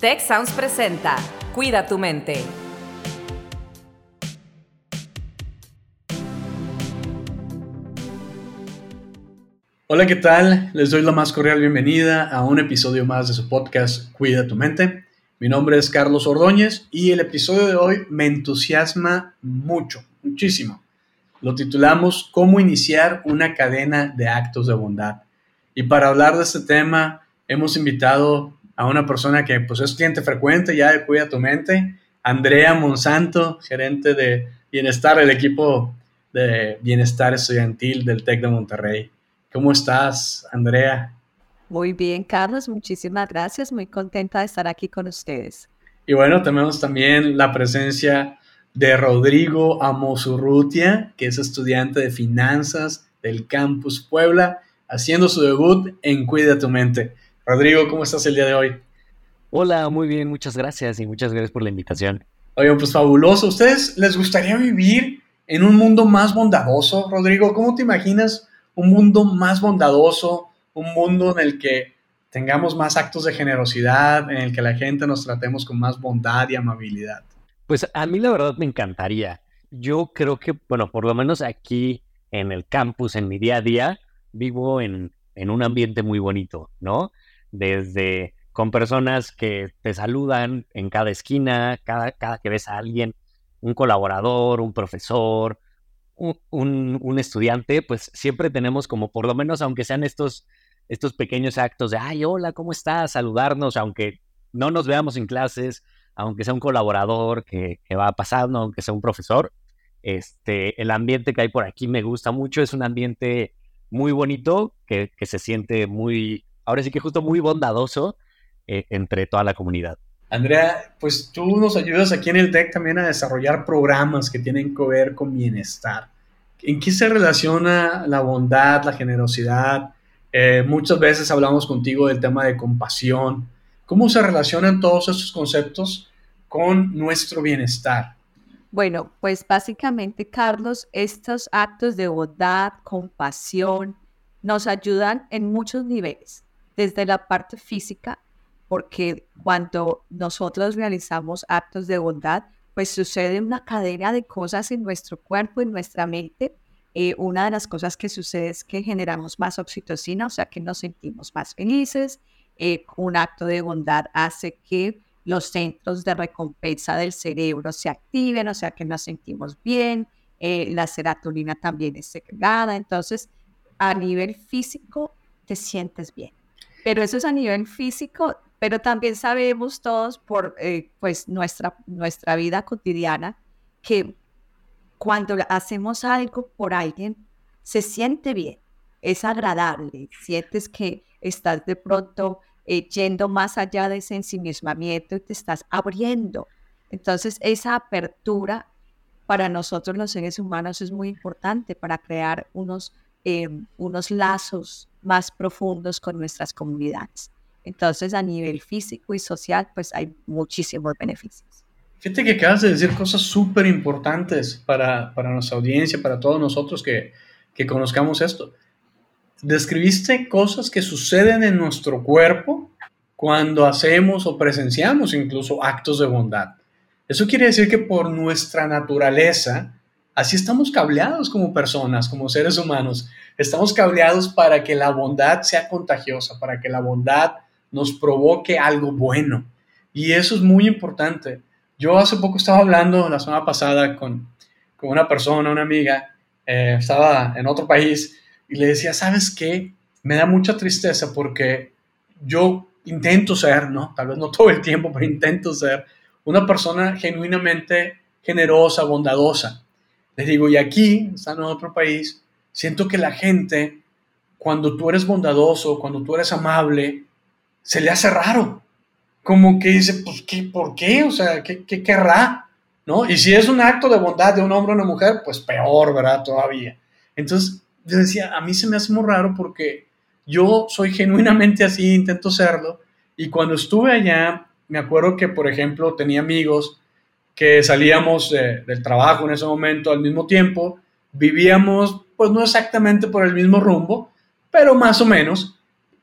Tech Sounds presenta Cuida tu mente. Hola, ¿qué tal? Les doy la más cordial bienvenida a un episodio más de su podcast Cuida tu mente. Mi nombre es Carlos Ordóñez y el episodio de hoy me entusiasma mucho, muchísimo. Lo titulamos Cómo iniciar una cadena de actos de bondad. Y para hablar de este tema hemos invitado a una persona que pues es cliente frecuente ya de Cuida tu Mente, Andrea Monsanto, gerente de bienestar del equipo de bienestar estudiantil del TEC de Monterrey. ¿Cómo estás, Andrea? Muy bien, Carlos, muchísimas gracias. Muy contenta de estar aquí con ustedes. Y bueno, tenemos también la presencia de Rodrigo Amosurrutia, que es estudiante de finanzas del Campus Puebla, haciendo su debut en Cuida tu Mente. Rodrigo, ¿cómo estás el día de hoy? Hola, muy bien, muchas gracias y muchas gracias por la invitación. Oigan, pues fabuloso. ¿Ustedes les gustaría vivir en un mundo más bondadoso, Rodrigo? ¿Cómo te imaginas un mundo más bondadoso, un mundo en el que tengamos más actos de generosidad, en el que la gente nos tratemos con más bondad y amabilidad? Pues a mí la verdad me encantaría. Yo creo que, bueno, por lo menos aquí en el campus, en mi día a día, vivo en, en un ambiente muy bonito, ¿no? Desde con personas que te saludan en cada esquina, cada, cada que ves a alguien, un colaborador, un profesor, un, estudiante, pues siempre tenemos como por lo menos, aunque sean estos, estos pequeños actos de, ay, hola, ¿cómo estás? Saludarnos, aunque no nos veamos en clases, aunque sea un colaborador que, va pasando, aunque sea un profesor, este, el ambiente que hay por aquí me gusta mucho, es un ambiente muy bonito, que, se siente muy, ahora sí que justo muy bondadoso eh, entre toda la comunidad. Andrea, pues tú nos ayudas aquí en el TEC también a desarrollar programas que tienen que ver con bienestar. ¿En qué se relaciona la bondad, la generosidad? Eh, muchas veces hablamos contigo del tema de compasión. ¿Cómo se relacionan todos estos conceptos con nuestro bienestar? Bueno, pues básicamente, Carlos, estos actos de bondad, compasión, nos ayudan en muchos niveles, desde la parte física, porque cuando nosotros realizamos actos de bondad, pues sucede una cadena de cosas en nuestro cuerpo, en nuestra mente. Eh, una de las cosas que sucede es que generamos más oxitocina, o sea que nos sentimos más felices. Eh, un acto de bondad hace que los centros de recompensa del cerebro se activen, o sea que nos sentimos bien. Eh, la serotonina también es segregada. Entonces, a nivel físico, te sientes bien. Pero eso es a nivel físico pero también sabemos todos por eh, pues nuestra, nuestra vida cotidiana que cuando hacemos algo por alguien, se siente bien, es agradable, sientes que estás de pronto eh, yendo más allá de ese ensimismamiento y te estás abriendo. Entonces, esa apertura para nosotros los seres humanos es muy importante para crear unos, eh, unos lazos más profundos con nuestras comunidades. Entonces, a nivel físico y social, pues hay muchísimos beneficios. Fíjate que acabas de decir cosas súper importantes para, para, nuestra audiencia, para todos nosotros que, que conozcamos esto. Describiste cosas que suceden en nuestro cuerpo cuando hacemos o presenciamos incluso actos de bondad. Eso quiere decir que por nuestra naturaleza, así estamos cableados como personas, como seres humanos. Estamos cableados para que la bondad sea contagiosa, para que la bondad nos provoque algo bueno. Y eso es muy importante. Yo hace poco estaba hablando, la semana pasada, con, con una persona, una amiga, eh, estaba en otro país y le decía, ¿sabes qué? Me da mucha tristeza porque yo intento ser, ¿no? Tal vez no todo el tiempo, pero intento ser una persona genuinamente generosa, bondadosa. Les digo, y aquí, estando en otro país, siento que la gente, cuando tú eres bondadoso, cuando tú eres amable, se le hace raro. Como que dice, pues, ¿qué, ¿por qué? O sea, ¿qué, ¿qué, querrá? ¿No? Y si es un acto de bondad de un hombre o una mujer, pues peor, ¿verdad? Todavía. Entonces, yo decía, a mí se me hace muy raro porque yo soy genuinamente así, intento serlo. Y cuando estuve allá, me acuerdo que, por ejemplo, tenía amigos que salíamos del trabajo en ese momento al mismo tiempo, vivíamos, pues no exactamente por el mismo rumbo, pero más o menos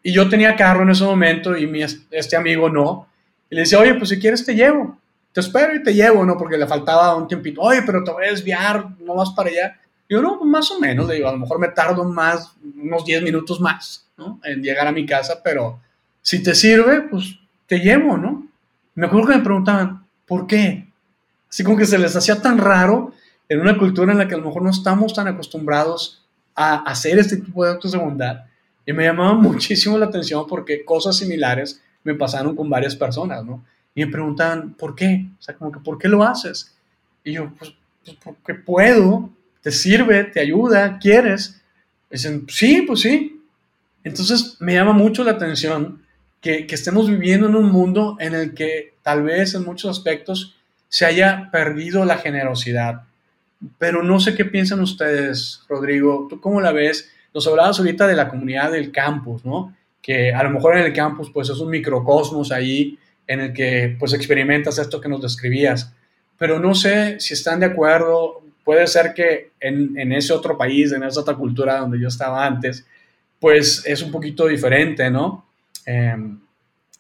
y yo tenía carro en ese momento y mi, este amigo no. Y le decía, oye, pues si quieres te llevo. Te espero y te llevo, ¿no? Porque le faltaba un tiempito. Oye, pero te voy a desviar, no vas para allá. Yo, no, pues más o menos, le digo, a lo mejor me tardo más, unos 10 minutos más, ¿no? En llegar a mi casa, pero si te sirve, pues te llevo, ¿no? Me acuerdo que me preguntaban, ¿por qué? Así como que se les hacía tan raro en una cultura en la que a lo mejor no estamos tan acostumbrados a hacer este tipo de actos de bondad. Y me llamaba muchísimo la atención porque cosas similares me pasaron con varias personas, ¿no? Y me preguntaban, ¿por qué? O sea, como que, ¿por qué lo haces? Y yo, pues, pues porque puedo, te sirve, te ayuda, quieres. dicen, sí, pues sí. Entonces me llama mucho la atención que, estemos viviendo en un mundo en el que tal vez en muchos aspectos se haya perdido la generosidad. Pero no sé qué piensan ustedes, Rodrigo. ¿Tú cómo la ves? Nos hablabas ahorita de la comunidad del campus, ¿no? Que a lo mejor en el campus pues es un microcosmos ahí en el que pues experimentas esto que nos describías. Pero no sé si están de acuerdo puede ser que en, ese otro país, en esa otra cultura donde yo estaba antes, pues es un poquito diferente, ¿no? Eh,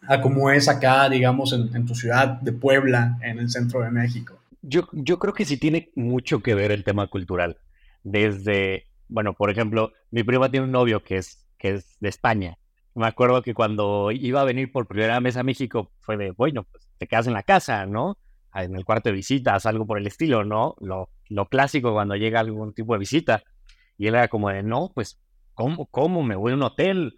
a como es acá, digamos, en, en, tu ciudad de Puebla, en el centro de México. Yo, yo creo que sí tiene mucho que ver el tema cultural. Desde, bueno, por ejemplo, mi prima tiene un novio que es, que es de España. Me acuerdo que cuando iba a venir por primera vez a México fue de, bueno, pues te quedas en la casa, ¿no? En el cuarto de visitas, algo por el estilo, ¿no? Lo, lo clásico cuando llega algún tipo de visita. Y él era como de, no, pues, ¿cómo, cómo me voy a un hotel?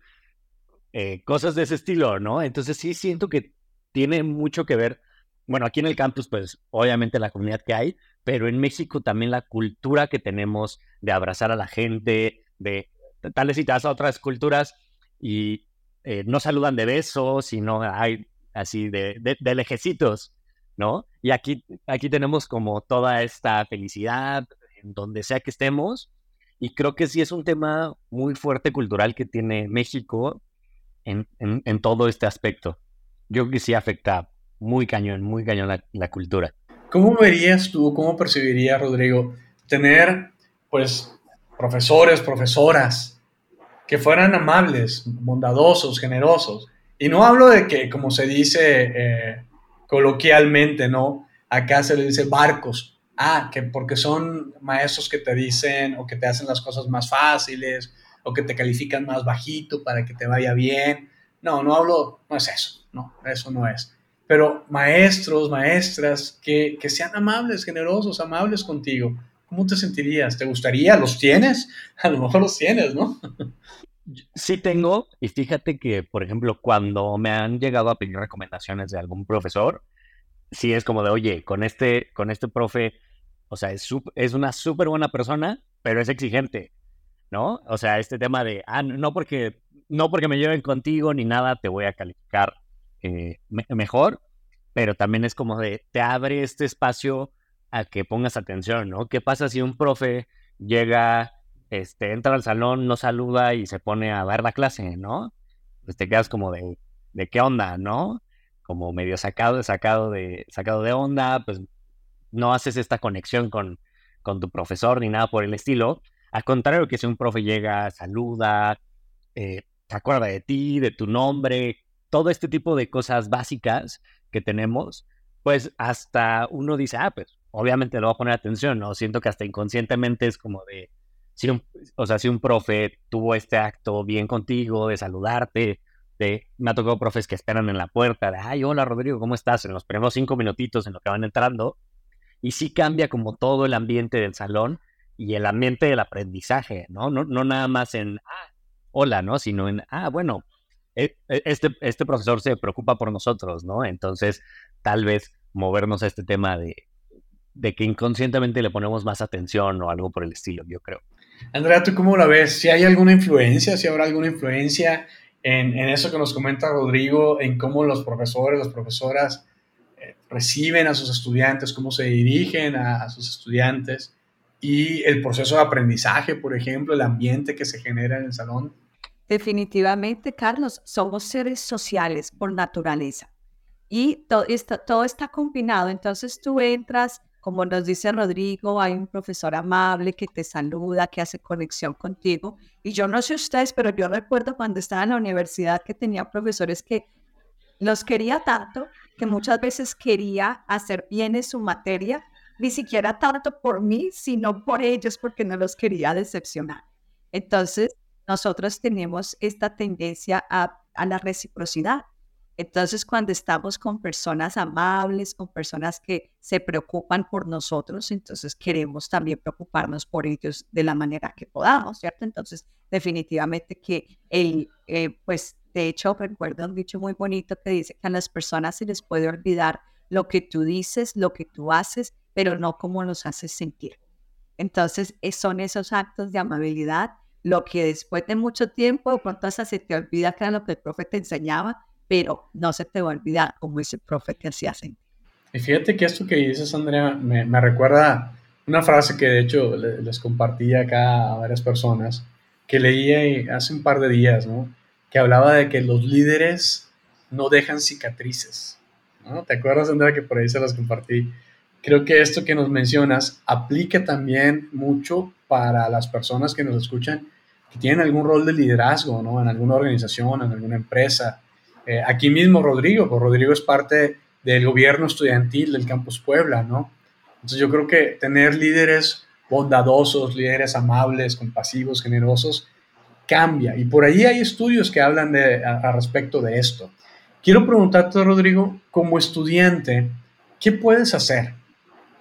Eh, cosas de ese estilo, ¿no? Entonces sí siento que tiene mucho que ver, bueno, aquí en el campus, pues obviamente la comunidad que hay, pero en México también la cultura que tenemos de abrazar a la gente, de tal vez si te vas a otras culturas y eh, no saludan de besos, sino hay así de, de, de lejecitos, ¿no? Y aquí, aquí tenemos como toda esta felicidad en donde sea que estemos. Y creo que sí es un tema muy fuerte cultural que tiene México en, todo este aspecto. Yo creo que sí afecta muy cañón, muy cañón la, cultura. ¿Cómo verías tú, cómo percibirías, Rodrigo, tener, pues, profesores, profesoras que fueran amables, bondadosos, generosos? Y no hablo de que, como se dice eh, coloquialmente, ¿no? Acá se le dice barcos. Ah, que porque son maestros que te dicen o que te hacen las cosas más fáciles o que te califican más bajito para que te vaya bien. No, no hablo, no es eso, no, eso no es. Pero maestros, maestras que, que sean amables, generosos, amables contigo. ¿Cómo te sentirías? ¿Te gustaría? ¿Los tienes? A lo mejor los tienes, ¿no? Sí tengo, y fíjate que, por ejemplo, cuando me han llegado a pedir recomendaciones de algún profesor, sí es como de, oye, con este, con este profe, o sea, es, es una súper buena persona, pero es exigente, ¿no? O sea, este tema de, ah, no porque, no porque me lleven contigo ni nada, te voy a calificar eh, me mejor, pero también es como de, te abre este espacio a que pongas atención, ¿no? ¿Qué pasa si un profe llega este, entra al salón, no saluda y se pone a dar la clase, ¿no? Pues te quedas como de, ¿de qué onda, no? Como medio sacado, sacado de, sacado de onda, pues no haces esta conexión con, con tu profesor ni nada por el estilo. Al contrario que si un profe llega, saluda, eh, se acuerda de ti, de tu nombre, todo este tipo de cosas básicas que tenemos, pues hasta uno dice, ah, pues obviamente lo va a poner atención, ¿no? Siento que hasta inconscientemente es como de, si un, o sea, si un profe tuvo este acto bien contigo, de saludarte, de, me ha tocado profes que esperan en la puerta, de, ay, hola Rodrigo, ¿cómo estás? En los primeros cinco minutitos en lo que van entrando, y sí cambia como todo el ambiente del salón y el ambiente del aprendizaje, ¿no? No, no nada más en, ah, hola, ¿no? Sino en, ah, bueno, e, e, este, este profesor se preocupa por nosotros, ¿no? Entonces, tal vez movernos a este tema de, de que inconscientemente le ponemos más atención o algo por el estilo, yo creo. Andrea, ¿tú cómo la ves? ¿Si hay alguna influencia, si habrá alguna influencia en, en, eso que nos comenta Rodrigo, en cómo los profesores, las profesoras eh, reciben a sus estudiantes, cómo se dirigen a, a, sus estudiantes y el proceso de aprendizaje, por ejemplo, el ambiente que se genera en el salón? Definitivamente, Carlos, somos seres sociales por naturaleza y todo está, está combinado. Entonces tú entras como nos dice Rodrigo, hay un profesor amable que te saluda, que hace conexión contigo. Y yo no sé ustedes, pero yo recuerdo cuando estaba en la universidad que tenía profesores que los quería tanto que muchas veces quería hacer bien en su materia, ni siquiera tanto por mí, sino por ellos, porque no los quería decepcionar. Entonces, nosotros tenemos esta tendencia a, a la reciprocidad. Entonces, cuando estamos con personas amables, con personas que se preocupan por nosotros, entonces queremos también preocuparnos por ellos de la manera que podamos, ¿cierto? Entonces, definitivamente que el, eh, pues, de hecho, recuerdo un dicho muy bonito que dice que a las personas se les puede olvidar lo que tú dices, lo que tú haces, pero no cómo los haces sentir. Entonces, son esos actos de amabilidad lo que después de mucho tiempo, de pronto hasta se te olvida que era lo que el profe te enseñaba, pero no se te va a olvidar cómo ese profe te hacía sentir. Y fíjate que esto que dices, Andrea, me, recuerda una frase que de hecho les compartí acá a varias personas, que leí hace un par de días, ¿no? Que hablaba de que los líderes no dejan cicatrices, ¿no? ¿Te acuerdas, Andrea, que por ahí se las compartí? Creo que esto que nos mencionas aplica también mucho para las personas que nos escuchan que tienen algún rol de liderazgo, ¿no? En alguna organización, en alguna empresa. Eh, aquí mismo Rodrigo, pues Rodrigo es parte del gobierno estudiantil del Campus Puebla, ¿no? Entonces yo creo que tener líderes bondadosos, líderes amables, compasivos, generosos, cambia. Y por ahí hay estudios que hablan de, a, respecto de esto. Quiero preguntarte, Rodrigo, como estudiante, ¿qué puedes hacer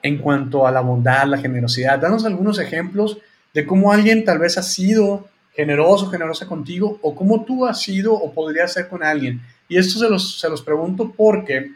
en cuanto a la bondad, la generosidad? Danos algunos ejemplos de cómo alguien tal vez ha sido generoso, generosa contigo, o cómo tú has sido o podrías ser con alguien. Y esto se los, se los pregunto porque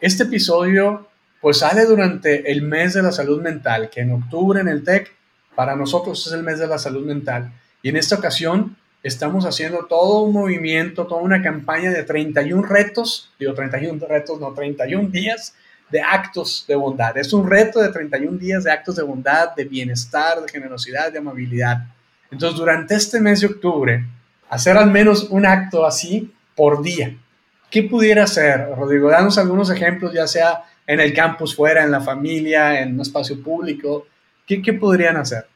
este episodio pues sale durante el mes de la salud mental, que en octubre en el TEC para nosotros es el mes de la salud mental. Y en esta ocasión estamos haciendo todo un movimiento, toda una campaña de 31 retos, digo 31 retos, no 31 días de actos de bondad. Es un reto de 31 días de actos de bondad, de bienestar, de generosidad, de amabilidad. Entonces, durante este mes de octubre, hacer al menos un acto así por día. ¿Qué pudiera hacer, Rodrigo? Danos algunos ejemplos, ya sea en el campus, fuera, en la familia, en un espacio público. ¿Qué, qué podrían hacer?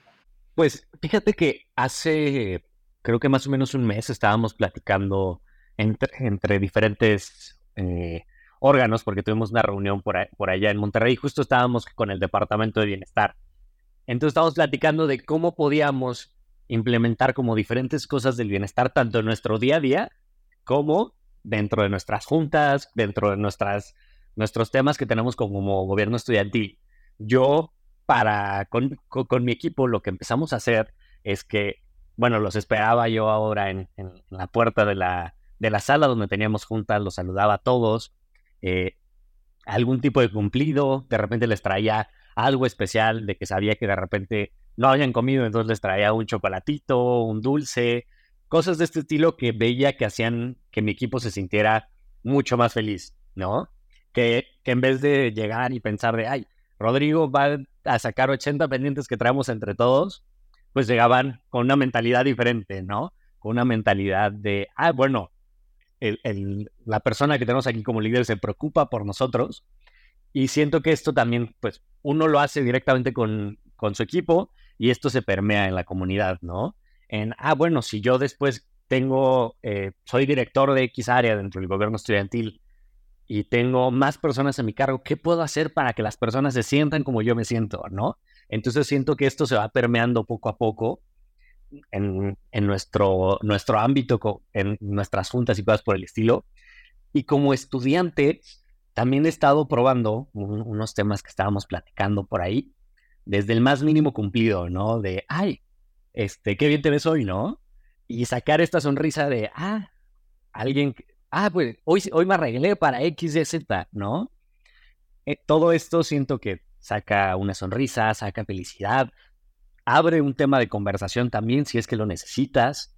Pues fíjate que hace, creo que más o menos un mes estábamos platicando entre, diferentes eh, órganos, porque tuvimos una reunión por, por allá en Monterrey, justo estábamos con el Departamento de Bienestar. Entonces estábamos platicando de cómo podíamos implementar como diferentes cosas del bienestar, tanto en nuestro día a día como dentro de nuestras juntas, dentro de nuestras, nuestros temas que tenemos como gobierno estudiantil. Yo, para, con, mi equipo, lo que empezamos a hacer es que, bueno, los esperaba yo ahora en, la puerta de la, de la sala donde teníamos juntas, los saludaba a todos, eh, algún tipo de cumplido, de repente les traía algo especial de que sabía que de repente no habían comido, entonces les traía un chocolatito, un dulce, cosas de este estilo que veía que hacían que mi equipo se sintiera mucho más feliz, ¿no? Que, que en vez de llegar y pensar de, ay, Rodrigo va a sacar 80 pendientes que traemos entre todos, pues llegaban con una mentalidad diferente, ¿no? Con una mentalidad de, ah, bueno, el, la persona que tenemos aquí como líder se preocupa por nosotros y siento que esto también, pues, uno lo hace directamente con, con su equipo y esto se permea en la comunidad, ¿no? En, ah, bueno, si yo después tengo, eh, soy director de X área dentro del gobierno estudiantil y tengo más personas en mi cargo, ¿qué puedo hacer para que las personas se sientan como yo me siento, ¿no? Entonces siento que esto se va permeando poco a poco en, en nuestro, nuestro ámbito, en nuestras juntas y cosas por el estilo. Y como estudiante, también he estado probando unos temas que estábamos platicando por ahí desde el más mínimo cumplido, ¿no? De, ay, este, qué bien te ves hoy, ¿no? Y sacar esta sonrisa de, ah, alguien, ah, pues hoy, hoy me arreglé para X, Z, ¿no? Eh, todo esto siento que saca una sonrisa, saca felicidad, abre un tema de conversación también si es que lo necesitas,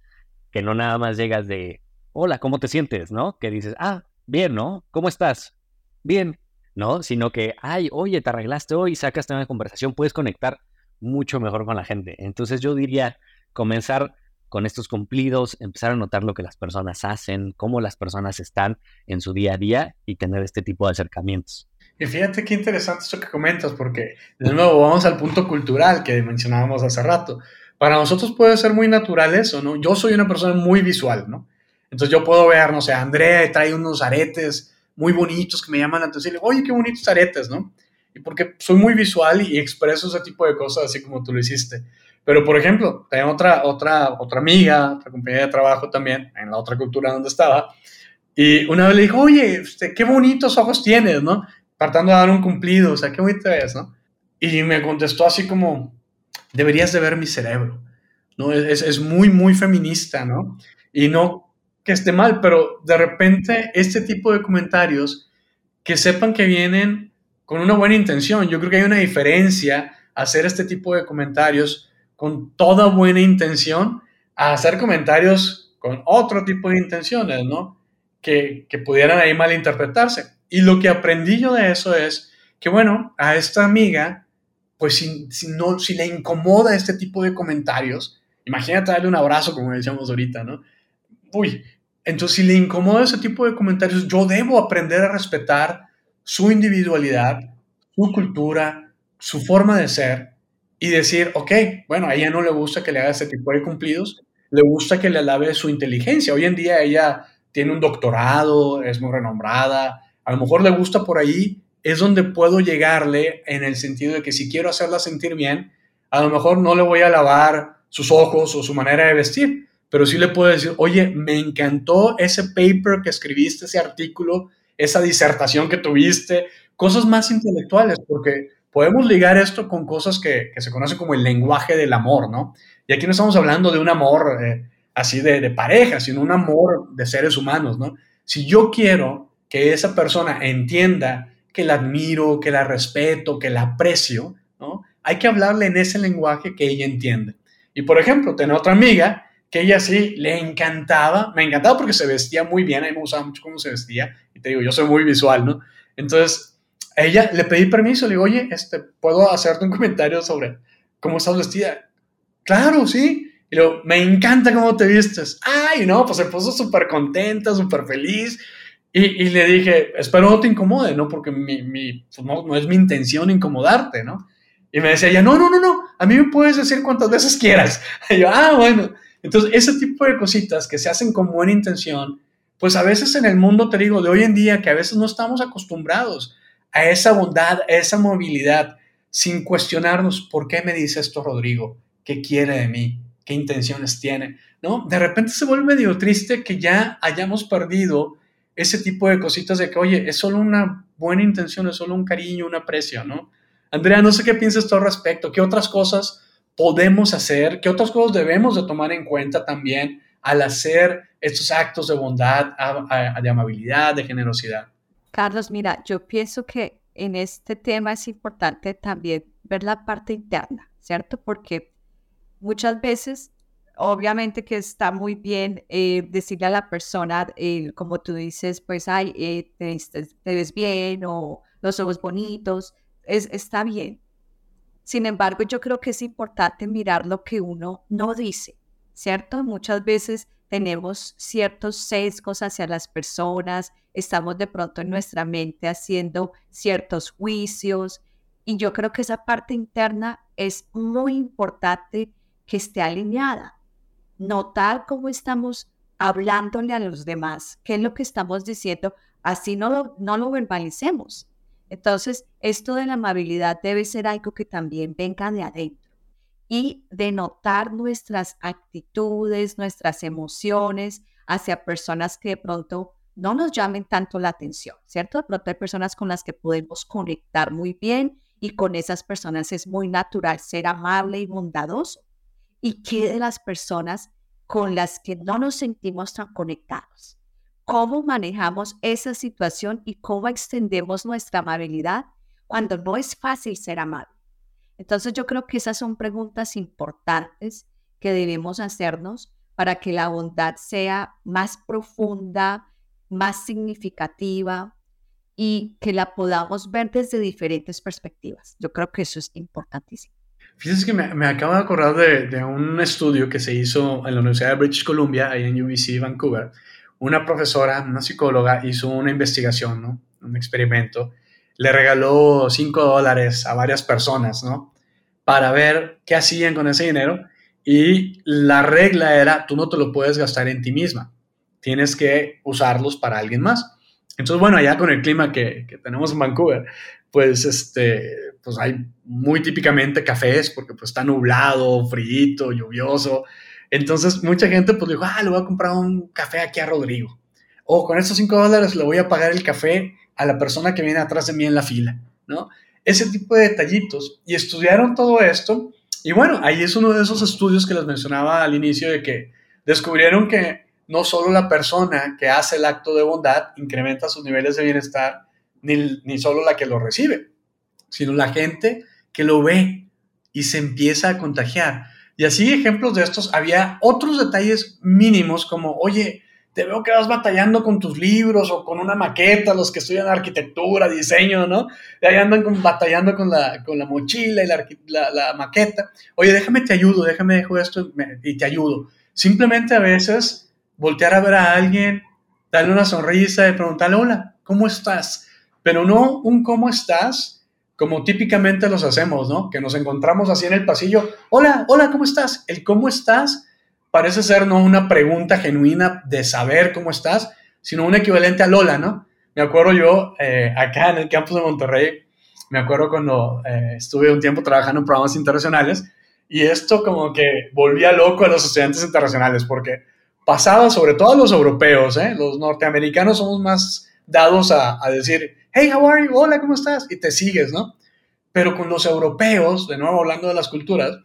que no nada más llegas de, hola, ¿cómo te sientes? ¿No? Que dices, ah, bien, ¿no? ¿Cómo estás? Bien, ¿no? Sino que, ay, oye, te arreglaste hoy, sacas tema de conversación, puedes conectar mucho mejor con la gente. Entonces yo diría comenzar con estos cumplidos, empezar a notar lo que las personas hacen, cómo las personas están en su día a día y tener este tipo de acercamientos. Y fíjate qué interesante esto que comentas, porque de nuevo vamos al punto cultural que mencionábamos hace rato. Para nosotros puede ser muy natural eso, ¿no? Yo soy una persona muy visual, ¿no? Entonces yo puedo ver, no sé, Andrea trae unos aretes muy bonitos que me llaman la atención. Y digo, oye, qué bonitos aretes, ¿no? Y porque soy muy visual y expreso ese tipo de cosas así como tú lo hiciste. Pero, por ejemplo, tengo otra, otra, otra amiga, otra compañera de trabajo también, en la otra cultura donde estaba, y una vez le dijo, oye, este, qué bonitos ojos tienes, ¿no? Tratando de dar un cumplido, o sea, qué bonito es, ¿no? Y me contestó así como, deberías de ver mi cerebro, ¿no? Es, es muy, muy feminista, ¿no? Y no que esté mal, pero de repente este tipo de comentarios que sepan que vienen con una buena intención. Yo creo que hay una diferencia hacer este tipo de comentarios con toda buena intención a hacer comentarios con otro tipo de intenciones, ¿no? Que, que pudieran ahí malinterpretarse. Y lo que aprendí yo de eso es que, bueno, a esta amiga, pues si, si, no, si le incomoda este tipo de comentarios, imagínate darle un abrazo, como decíamos ahorita, ¿no? Uy, entonces si le incomoda ese tipo de comentarios, yo debo aprender a respetar su individualidad, su cultura, su forma de ser y decir, ok, bueno, a ella no le gusta que le haga ese tipo de cumplidos, le gusta que le alabe su inteligencia. Hoy en día ella tiene un doctorado, es muy renombrada, a lo mejor le gusta por ahí, es donde puedo llegarle en el sentido de que si quiero hacerla sentir bien, a lo mejor no le voy a alabar sus ojos o su manera de vestir, pero sí le puedo decir, oye, me encantó ese paper que escribiste, ese artículo, esa disertación que tuviste, cosas más intelectuales, porque podemos ligar esto con cosas que, se conocen como el lenguaje del amor, ¿no? Y aquí no estamos hablando de un amor eh, así de, de, pareja, sino un amor de seres humanos, ¿no? Si yo quiero que esa persona entienda que la admiro, que la respeto, que la aprecio, ¿no? Hay que hablarle en ese lenguaje que ella entiende. Y por ejemplo, tengo otra amiga que ella sí le encantaba, me encantaba porque se vestía muy bien, a mí me gustaba mucho cómo se vestía, y te digo, yo soy muy visual, ¿no? Entonces, ella le pedí permiso, le digo, oye, este, ¿puedo hacerte un comentario sobre cómo estás vestida? Claro, sí. Y luego, me encanta cómo te vistes. Ay, no, pues se puso súper contenta, súper feliz. Y, le dije, espero no te incomode, ¿no? Porque mi, mi, pues no, no, es mi intención incomodarte, ¿no? Y me decía ella, no, no, no, no, a mí me puedes decir cuantas veces quieras. Y yo, ah, bueno. Entonces, ese tipo de cositas que se hacen con buena intención, pues a veces en el mundo, te digo, de hoy en día, que a veces no estamos acostumbrados a esa bondad, a esa movilidad, sin cuestionarnos por qué me dice esto Rodrigo, qué quiere de mí, qué intenciones tiene, ¿no? De repente se vuelve medio triste que ya hayamos perdido ese tipo de cositas de que, oye, es solo una buena intención, es solo un cariño, un aprecio, ¿no? Andrea, no sé qué piensas tú al respecto, qué otras cosas podemos hacer, qué otras cosas debemos de tomar en cuenta también al hacer estos actos de bondad, de amabilidad, de generosidad. Carlos, mira, yo pienso que en este tema es importante también ver la parte interna, ¿cierto? Porque muchas veces, obviamente que está muy bien eh, decirle a la persona, eh, como tú dices, pues, ay, eh, te, ves bien o los ojos bonitos, es, está bien. Sin embargo, yo creo que es importante mirar lo que uno no dice, ¿cierto? Muchas veces tenemos ciertos sesgos hacia las personas, estamos de pronto en nuestra mente haciendo ciertos juicios y yo creo que esa parte interna es muy importante que esté alineada. Notar cómo estamos hablándole a los demás, qué es lo que estamos diciendo, así no lo, no lo verbalicemos. Entonces, esto de la amabilidad debe ser algo que también venga de adentro y de notar nuestras actitudes, nuestras emociones hacia personas que de pronto no nos llamen tanto la atención, ¿cierto? De pronto hay personas con las que podemos conectar muy bien y con esas personas es muy natural ser amable y bondadoso. ¿Y qué de las personas con las que no nos sentimos tan conectados? ¿Cómo manejamos esa situación y cómo extendemos nuestra amabilidad cuando no es fácil ser amable? Entonces yo creo que esas son preguntas importantes que debemos hacernos para que la bondad sea más profunda, más significativa y que la podamos ver desde diferentes perspectivas. Yo creo que eso es importantísimo. Fíjense que me, acabo de acordar de, un estudio que se hizo en la Universidad de British Columbia, ahí en UBC, Vancouver. Una profesora, una psicóloga, hizo una investigación, ¿no? un experimento. Le regaló 5 dólares a varias personas, ¿no? para ver qué hacían con ese dinero y la regla era, tú no te lo puedes gastar en ti misma, tienes que usarlos para alguien más. Entonces, bueno, allá con el clima que, que tenemos en Vancouver, pues, este, pues hay muy típicamente cafés porque pues está nublado, frío, lluvioso. Entonces, mucha gente pues dijo, ah, le voy a comprar un café aquí a Rodrigo. O con estos 5 dólares le voy a pagar el café a la persona que viene atrás de mí en la fila, ¿no? Ese tipo de detallitos. Y estudiaron todo esto. Y bueno, ahí es uno de esos estudios que les mencionaba al inicio de que descubrieron que no solo la persona que hace el acto de bondad incrementa sus niveles de bienestar, ni, ni solo la que lo recibe, sino la gente que lo ve y se empieza a contagiar. Y así ejemplos de estos, había otros detalles mínimos como, oye, te veo que vas batallando con tus libros o con una maqueta, los que estudian arquitectura, diseño, ¿no? Y ahí andan batallando con la, con la mochila y la, la, maqueta. Oye, déjame te ayudo, déjame dejo esto y te ayudo. Simplemente a veces voltear a ver a alguien, darle una sonrisa y preguntarle, hola, ¿cómo estás? Pero no un cómo estás como típicamente los hacemos, ¿no? Que nos encontramos así en el pasillo, hola, hola, ¿cómo estás? El cómo estás parece ser no una pregunta genuina de saber cómo estás, sino un equivalente a Lola, ¿no? Me acuerdo yo, eh, acá en el campus de Monterrey, me acuerdo cuando eh, estuve un tiempo trabajando en programas internacionales y esto como que volvía loco a los estudiantes internacionales porque pasaba sobre todo a los europeos, ¿eh? los norteamericanos somos más dados a decir, hey, how are you? Hola, ¿cómo estás? Y te sigues, ¿no? Pero con los europeos, de nuevo hablando de las culturas,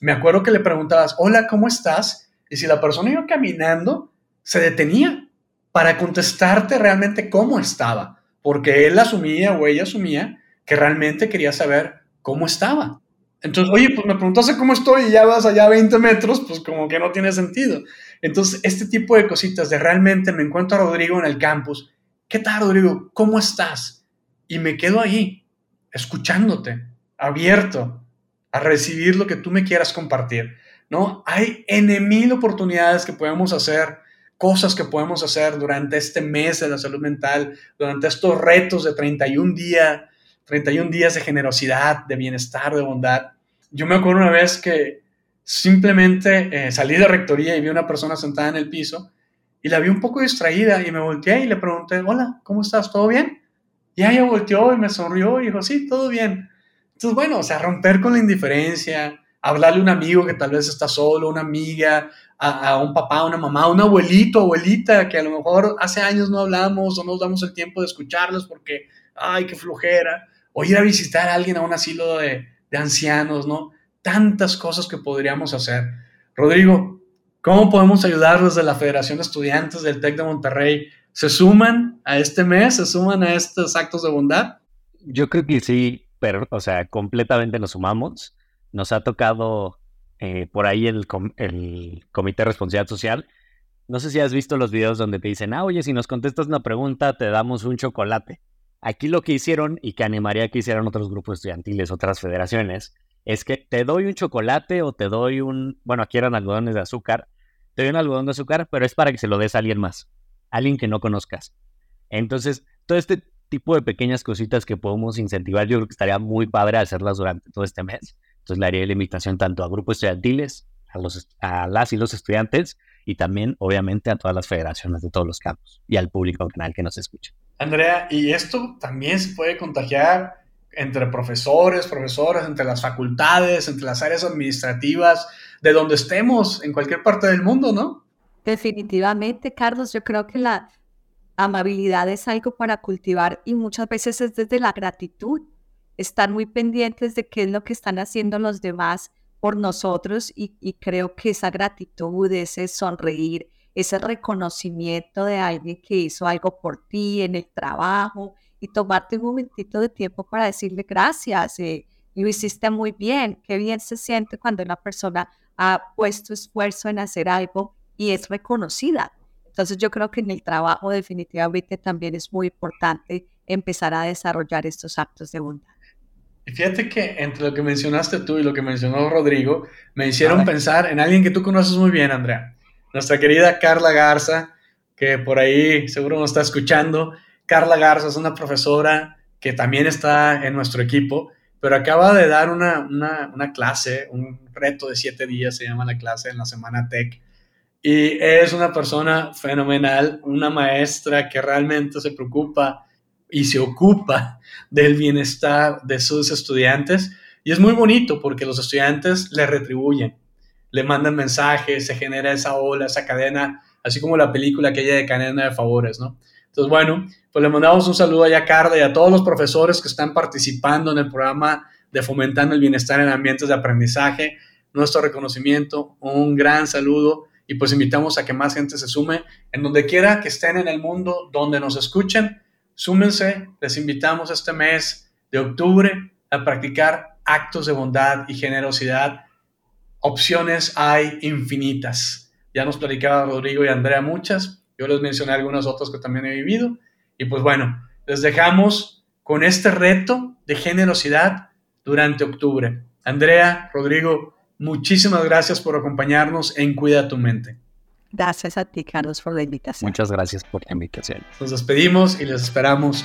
me acuerdo que le preguntabas, hola, ¿cómo estás? Y si la persona iba caminando, se detenía para contestarte realmente cómo estaba, porque él asumía o ella asumía que realmente quería saber cómo estaba. Entonces, oye, pues me preguntaste cómo estoy y ya vas allá a 20 metros, pues como que no tiene sentido. Entonces, este tipo de cositas de realmente me encuentro a Rodrigo en el campus. ¿Qué tal, Rodrigo? ¿Cómo estás? Y me quedo ahí, escuchándote, abierto a recibir lo que tú me quieras compartir. ¿no? Hay N mil oportunidades que podemos hacer, cosas que podemos hacer durante este mes de la salud mental, durante estos retos de 31 días, 31 días de generosidad, de bienestar, de bondad. Yo me acuerdo una vez que simplemente eh, salí de rectoría y vi a una persona sentada en el piso y la vi un poco distraída y me volteé y le pregunté, hola, ¿cómo estás? ¿Todo bien? Y ella volteó y me sonrió y dijo, sí, todo bien. Entonces, bueno, o sea, romper con la indiferencia, hablarle a un amigo que tal vez está solo, una amiga, a, un papá, una mamá, un abuelito, abuelita, que a lo mejor hace años no hablamos o no damos el tiempo de escucharlos porque, ay, qué flojera, o ir a visitar a alguien a un asilo de, de ancianos, ¿no? Tantas cosas que podríamos hacer. Rodrigo, ¿cómo podemos ayudar desde la Federación de Estudiantes del TEC de Monterrey? ¿Se suman a este mes? ¿Se suman a estos actos de bondad? Yo creo que sí, pero, o sea, completamente nos sumamos nos ha tocado eh, por ahí el, el Comité de Responsabilidad Social. No sé si has visto los videos donde te dicen, ah, oye, si nos contestas una pregunta, te damos un chocolate. Aquí lo que hicieron, y que animaría que hicieran otros grupos estudiantiles, otras federaciones, es que te doy un chocolate o te doy un, bueno, aquí eran algodones de azúcar, te doy un algodón de azúcar, pero es para que se lo des a alguien más, alguien que no conozcas. Entonces, todo este tipo de pequeñas cositas que podemos incentivar, yo creo que estaría muy padre hacerlas durante todo este mes. Entonces le haría la invitación tanto a grupos estudiantiles, a, los, a las y los estudiantes y también obviamente a todas las federaciones de todos los campos y al público canal que nos escucha. Andrea, y esto también se puede contagiar entre profesores, profesoras, entre las facultades, entre las áreas administrativas, de donde estemos, en cualquier parte del mundo, ¿no? Definitivamente, Carlos, yo creo que la amabilidad es algo para cultivar y muchas veces es desde la gratitud están muy pendientes de qué es lo que están haciendo los demás por nosotros y, creo que esa gratitud, ese sonreír, ese reconocimiento de alguien que hizo algo por ti en el trabajo y tomarte un momentito de tiempo para decirle gracias, eh, lo hiciste muy bien, qué bien se siente cuando una persona ha puesto esfuerzo en hacer algo y es reconocida. Entonces yo creo que en el trabajo definitivamente también es muy importante empezar a desarrollar estos actos de bondad. Y fíjate que entre lo que mencionaste tú y lo que mencionó Rodrigo, me hicieron pensar en alguien que tú conoces muy bien, Andrea. Nuestra querida Carla Garza, que por ahí seguro nos está escuchando. Carla Garza es una profesora que también está en nuestro equipo, pero acaba de dar una, una, clase, un reto de siete días, se llama la clase en la semana Tech. y es una persona fenomenal, una maestra que realmente se preocupa y se ocupa del bienestar de sus estudiantes. Y es muy bonito porque los estudiantes le retribuyen, le mandan mensajes, se genera esa ola, esa cadena, así como la película aquella de cadena de favores, ¿no? Entonces, bueno, pues le mandamos un saludo a Yacarda y a todos los profesores que están participando en el programa de Fomentando el Bienestar en Ambientes de Aprendizaje. Nuestro reconocimiento, un gran saludo y pues invitamos a que más gente se sume en donde quiera que estén en el mundo, donde nos escuchen Súmense, les invitamos este mes de octubre a practicar actos de bondad y generosidad. Opciones hay infinitas. Ya nos platicaba Rodrigo y Andrea muchas. Yo les mencioné algunas otras que también he vivido. Y pues bueno, les dejamos con este reto de generosidad durante octubre. Andrea, Rodrigo, muchísimas gracias por acompañarnos en Cuida tu mente. Gracias a ti, Carlos, por la invitación. Muchas gracias por la invitación. Nos despedimos y les esperamos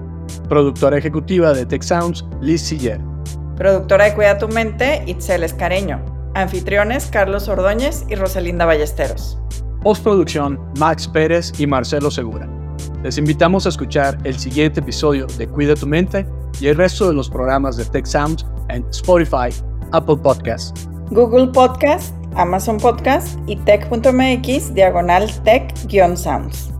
Productora ejecutiva de Tech Sounds, Liz Siller. Productora de Cuida tu mente, Itzel Escareño. Anfitriones, Carlos Ordóñez y Rosalinda Ballesteros. Postproducción, Max Pérez y Marcelo Segura. Les invitamos a escuchar el siguiente episodio de Cuida tu mente y el resto de los programas de Tech Sounds en Spotify, Apple Podcasts, Google Podcast, Amazon Podcast y tech.mx diagonal tech-sounds.